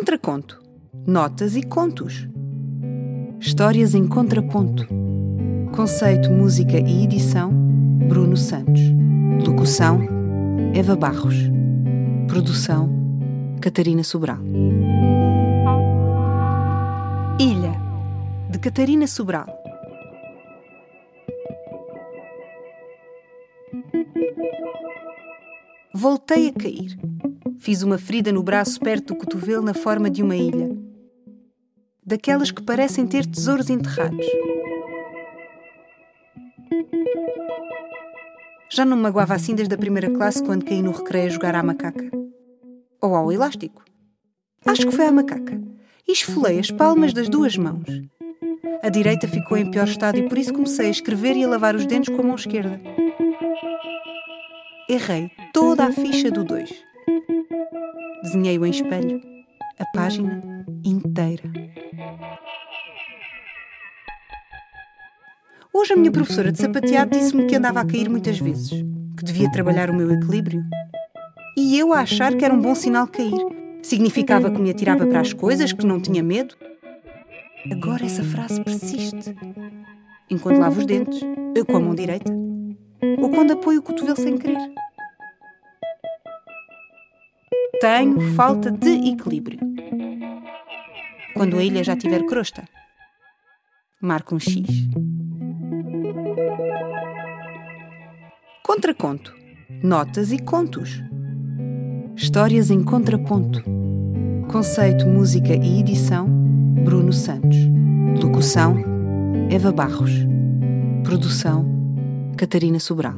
Contraconto. Notas e contos. Histórias em contraponto. Conceito, música e edição: Bruno Santos. Locução: Eva Barros. Produção: Catarina Sobral. Ilha, de Catarina Sobral. Voltei a cair. Fiz uma ferida no braço perto do cotovelo na forma de uma ilha. Daquelas que parecem ter tesouros enterrados. Já não me magoava assim desde a primeira classe quando caí no recreio a jogar à macaca. Ou ao elástico. Acho que foi à macaca. Esfolei as palmas das duas mãos. A direita ficou em pior estado e por isso comecei a escrever e a lavar os dentes com a mão esquerda. Errei toda a ficha do 2. Desenhei-o em espelho, a página inteira. Hoje a minha professora de sapateado disse-me que andava a cair muitas vezes, que devia trabalhar o meu equilíbrio. E eu a achar que era um bom sinal cair. Significava que me atirava para as coisas, que não tinha medo. Agora essa frase persiste. Enquanto lavo os dentes, com a mão direita, ou quando apoio o cotovelo sem querer. Tenho falta de equilíbrio. Quando a ilha já tiver crosta, marco um X. Contraconto. Notas e contos. Histórias em contraponto. Conceito, música e edição: Bruno Santos. Locução: Eva Barros. Produção: Catarina Sobral.